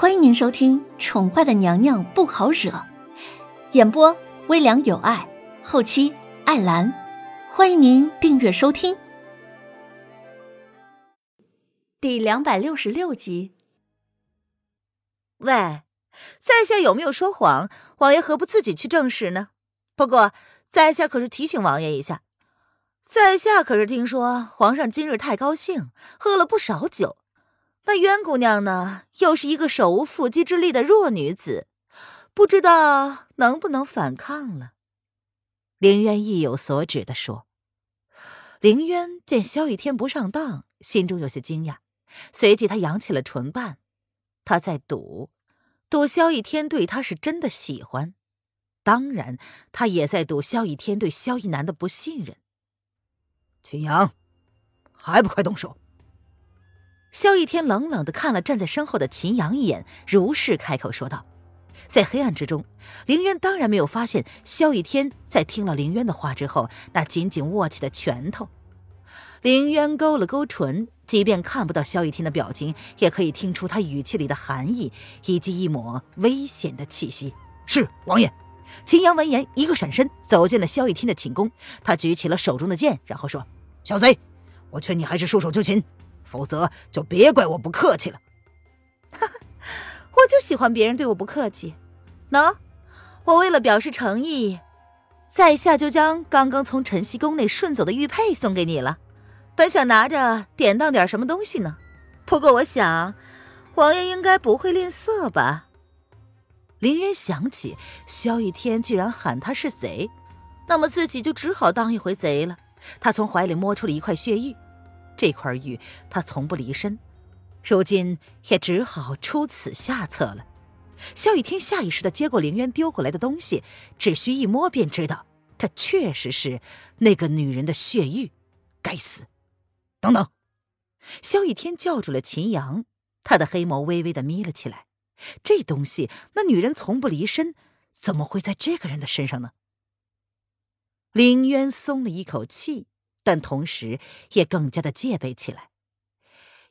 欢迎您收听《宠坏的娘娘不好惹》，演播微凉有爱，后期艾兰。欢迎您订阅收听。第两百六十六集。喂，在下有没有说谎？王爷何不自己去证实呢？不过，在下可是提醒王爷一下，在下可是听说皇上今日太高兴，喝了不少酒。那渊姑娘呢，又是一个手无缚鸡之力的弱女子，不知道能不能反抗了。凌渊意有所指的说。凌渊见萧逸天不上当，心中有些惊讶，随即他扬起了唇瓣，他在赌，赌萧逸天对他是真的喜欢。当然，他也在赌萧逸天对萧逸南的不信任。秦阳，还不快动手！萧逸天冷冷的看了站在身后的秦阳一眼，如是开口说道。在黑暗之中，凌渊当然没有发现萧逸天在听了凌渊的话之后，那紧紧握起的拳头。凌渊勾了勾唇，即便看不到萧逸天的表情，也可以听出他语气里的寒意以及一抹危险的气息。是王爷。秦阳闻言，一个闪身走进了萧逸天的寝宫。他举起了手中的剑，然后说：“小贼，我劝你还是束手就擒，否则就别怪我不客气了。”哈哈，我就喜欢别人对我不客气。喏，我为了表示诚意，在下就将刚刚从晨曦宫内顺走的玉佩送给你了。本想拿着典当点什么东西呢，不过我想，王爷应该不会吝啬吧。林渊想起萧逸天居然喊他是贼，那么自己就只好当一回贼了。他从怀里摸出了一块血玉，这块玉他从不离身，如今也只好出此下策了。萧雨天下意识的接过林渊丢过来的东西，只需一摸便知道，这确实是那个女人的血玉。该死！等等！萧雨天叫住了秦阳，他的黑眸微微的眯了起来。这东西，那女人从不离身，怎么会在这个人的身上呢？林渊松了一口气，但同时也更加的戒备起来。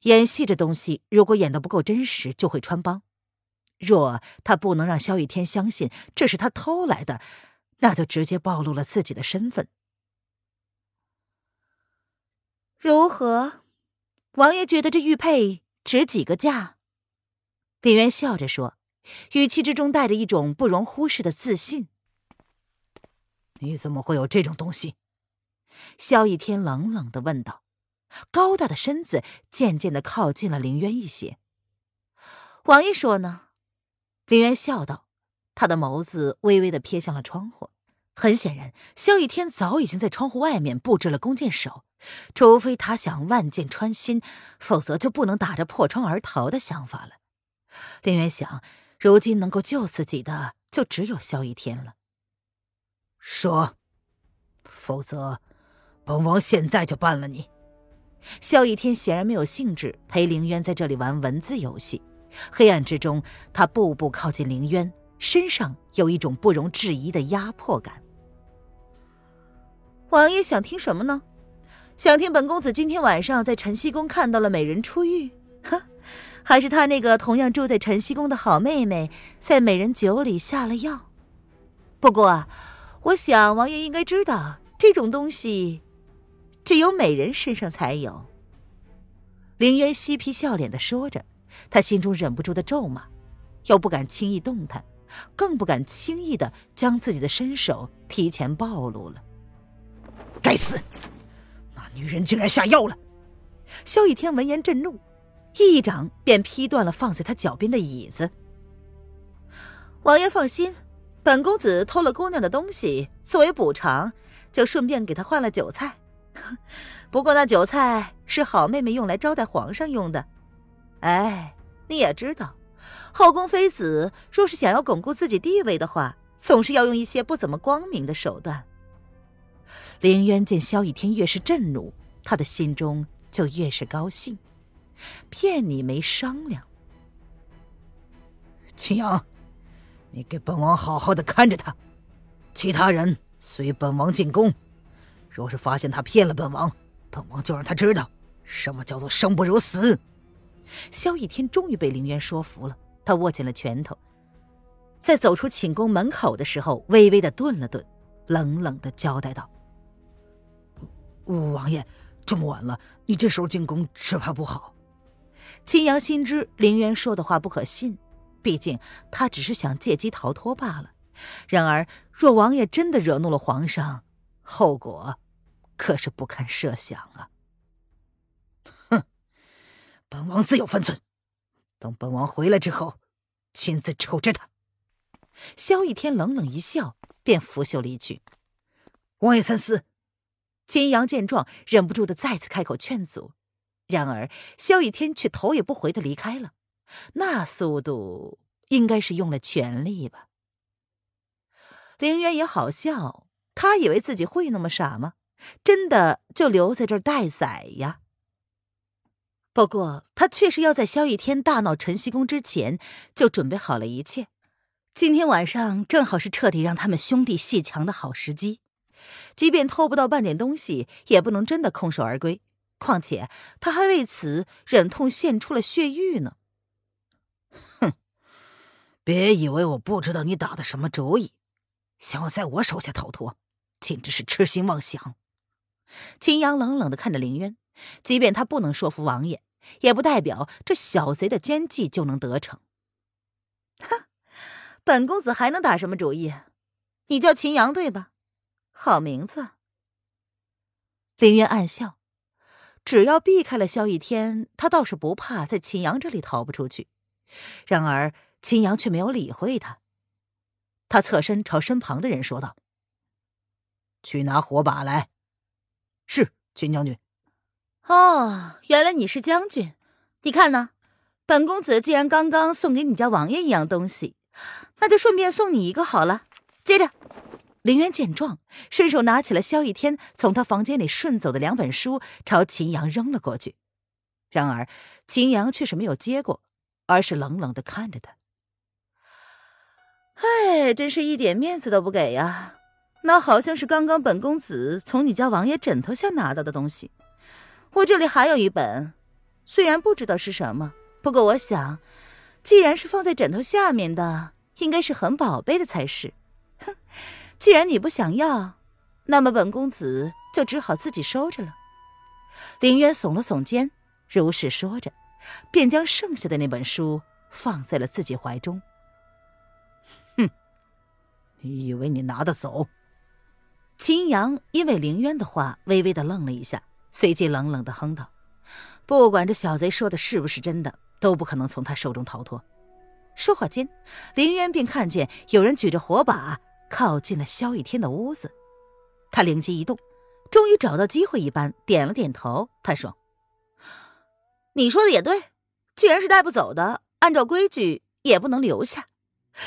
演戏这东西，如果演的不够真实，就会穿帮。若他不能让萧雨天相信这是他偷来的，那就直接暴露了自己的身份。如何？王爷觉得这玉佩值几个价？林渊笑着说，语气之中带着一种不容忽视的自信。你怎么会有这种东西？萧逸天冷冷的问道。高大的身子渐渐的靠近了林渊一些。王爷说呢？林渊笑道，他的眸子微微的瞥向了窗户。很显然，萧逸天早已经在窗户外面布置了弓箭手，除非他想万箭穿心，否则就不能打着破窗而逃的想法了。林渊想，如今能够救自己的就只有萧逸天了。说，否则，本王现在就办了你。萧逸天显然没有兴致陪凌渊在这里玩文字游戏。黑暗之中，他步步靠近凌渊，身上有一种不容置疑的压迫感。王爷想听什么呢？想听本公子今天晚上在晨曦宫看到了美人出浴？哼！还是他那个同样住在晨曦宫的好妹妹，在美人酒里下了药。不过，我想王爷应该知道，这种东西只有美人身上才有。凌渊嬉皮笑脸的说着，他心中忍不住的咒骂，又不敢轻易动弹，更不敢轻易的将自己的身手提前暴露了。该死，那女人竟然下药了！萧逸天闻言震怒。一掌便劈断了放在他脚边的椅子。王爷放心，本公子偷了姑娘的东西，作为补偿，就顺便给她换了酒菜。不过那酒菜是好妹妹用来招待皇上用的。哎，你也知道，后宫妃子若是想要巩固自己地位的话，总是要用一些不怎么光明的手段。凌渊见萧逸天越是震怒，他的心中就越是高兴。骗你没商量，秦阳，你给本王好好的看着他，其他人随本王进宫。若是发现他骗了本王，本王就让他知道什么叫做生不如死。萧逸天终于被凌渊说服了，他握紧了拳头，在走出寝宫门口的时候，微微的顿了顿，冷冷的交代道：“王爷，这么晚了，你这时候进宫，只怕不好。”秦阳心知凌渊说的话不可信，毕竟他只是想借机逃脱罢了。然而，若王爷真的惹怒了皇上，后果可是不堪设想啊！哼，本王自有分寸。等本王回来之后，亲自处置他。萧逸天冷冷一笑，便拂袖离去。王爷三思。秦阳见状，忍不住的再次开口劝阻。然而，萧逸天却头也不回的离开了。那速度，应该是用了全力吧？凌渊也好笑，他以为自己会那么傻吗？真的就留在这儿待宰呀？不过，他确实要在萧逸天大闹晨曦宫之前就准备好了一切。今天晚上正好是彻底让他们兄弟戏强的好时机，即便偷不到半点东西，也不能真的空手而归。况且他还为此忍痛献出了血玉呢。哼，别以为我不知道你打的什么主意，想要在我手下逃脱，简直是痴心妄想。秦阳冷冷的看着凌渊，即便他不能说服王爷，也不代表这小贼的奸计就能得逞。哼，本公子还能打什么主意？你叫秦阳对吧？好名字。凌渊暗笑。只要避开了萧逸天，他倒是不怕在秦阳这里逃不出去。然而秦阳却没有理会他，他侧身朝身旁的人说道：“去拿火把来。”是秦将军。哦，原来你是将军。你看呢？本公子既然刚刚送给你家王爷一样东西，那就顺便送你一个好了。接着。林渊见状，顺手拿起了萧逸天从他房间里顺走的两本书，朝秦阳扔了过去。然而，秦阳却是没有接过，而是冷冷的看着他。哎，真是一点面子都不给呀！那好像是刚刚本公子从你家王爷枕头下拿到的东西。我这里还有一本，虽然不知道是什么，不过我想，既然是放在枕头下面的，应该是很宝贝的才是。哼！既然你不想要，那么本公子就只好自己收着了。林渊耸了耸肩，如是说着，便将剩下的那本书放在了自己怀中。哼，你以为你拿得走？秦阳因为林渊的话微微的愣了一下，随即冷冷的哼道：“不管这小贼说的是不是真的，都不可能从他手中逃脱。”说话间，林渊便看见有人举着火把。靠近了萧逸天的屋子，他灵机一动，终于找到机会一般，点了点头。他说：“你说的也对，既然是带不走的，按照规矩也不能留下。”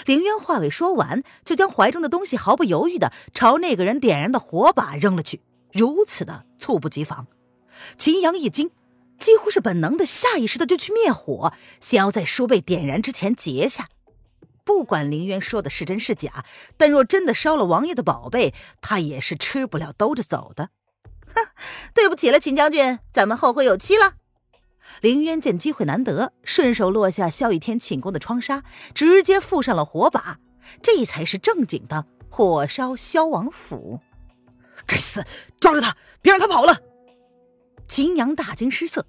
凌渊话未说完，就将怀中的东西毫不犹豫的朝那个人点燃的火把扔了去，如此的猝不及防。秦阳一惊，几乎是本能的、下意识的就去灭火，想要在书被点燃之前截下。不管林渊说的是真是假，但若真的烧了王爷的宝贝，他也是吃不了兜着走的。哼，对不起了，秦将军，咱们后会有期了。凌渊见机会难得，顺手落下萧逸天寝宫的窗纱，直接附上了火把，这才是正经的火烧萧王府。该死，抓住他，别让他跑了！秦阳大惊失色。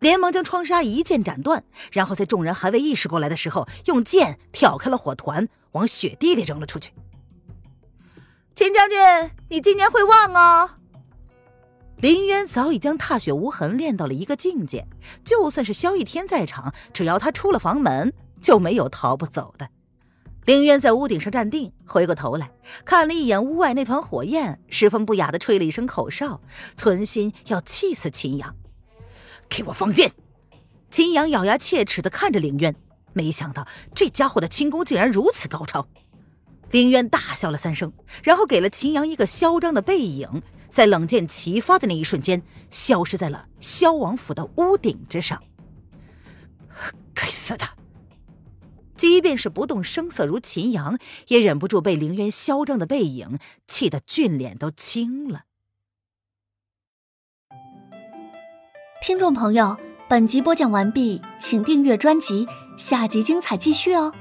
连忙将窗纱一剑斩断，然后在众人还未意识过来的时候，用剑挑开了火团，往雪地里扔了出去。秦将军，你今年会忘哦。林渊早已将踏雪无痕练到了一个境界，就算是萧逸天在场，只要他出了房门，就没有逃不走的。林渊在屋顶上站定，回过头来看了一眼屋外那团火焰，十分不雅的吹了一声口哨，存心要气死秦阳。给我放箭！秦阳咬牙切齿的看着林渊，没想到这家伙的轻功竟然如此高超。林渊大笑了三声，然后给了秦阳一个嚣张的背影，在冷箭齐发的那一瞬间，消失在了萧王府的屋顶之上。该死的！即便是不动声色如秦阳，也忍不住被凌渊嚣张的背影气得俊脸都青了。听众朋友，本集播讲完毕，请订阅专辑，下集精彩继续哦。